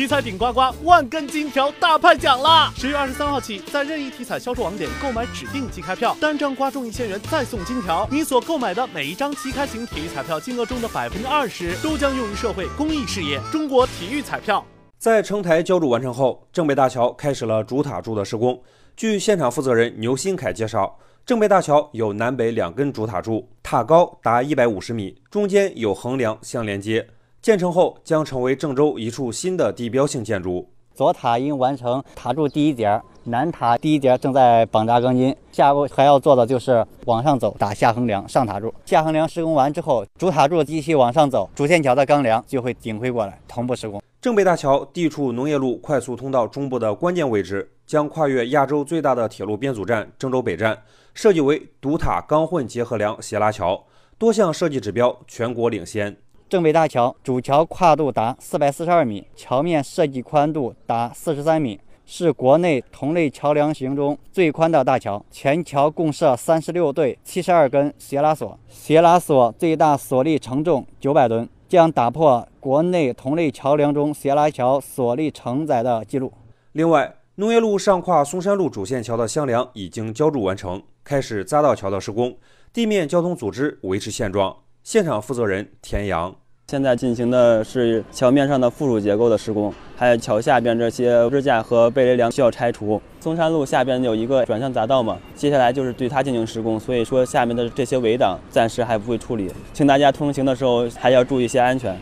体彩顶呱呱万根金条大派奖啦！十月二十三号起，在任意体彩销售网点购买指定即开票，单张刮中一千元再送金条。你所购买的每一张即开型体育彩票金额中的百分之二十，都将用于社会公益事业。中国体育彩票。在城台浇筑完成后，正北大桥开始了主塔柱的施工。据现场负责人牛新凯介绍，正北大桥有南北两根主塔柱，塔高达一百五十米，中间有横梁相连接。建成后将成为郑州一处新的地标性建筑。左塔已经完成塔柱第一节，南塔第一节正在绑扎钢筋，下步还要做的就是往上走打下横梁上塔柱。下横梁施工完之后，主塔柱继续往上走，主线桥的钢梁就会顶回过来，同步施工。正北大桥地处农业路快速通道中部的关键位置，将跨越亚洲最大的铁路编组站郑州北站，设计为独塔钢混结合梁斜拉桥，多项设计指标全国领先。正北大桥主桥跨度达四百四十二米，桥面设计宽度达四十三米，是国内同类桥梁型中最宽的大桥。全桥共设三十六对七十二根斜拉索，斜拉索最大索力承重九百吨。将打破国内同类桥梁中斜拉桥索力承载的记录。另外，农业路上跨松山路主线桥的箱梁已经浇筑完成，开始匝道桥的施工，地面交通组织维持现状。现场负责人田阳。现在进行的是桥面上的附属结构的施工，还有桥下边这些支架和背雷梁需要拆除。嵩山路下边有一个转向匝道嘛，接下来就是对它进行施工，所以说下面的这些围挡暂时还不会处理，请大家通行的时候还要注意一些安全。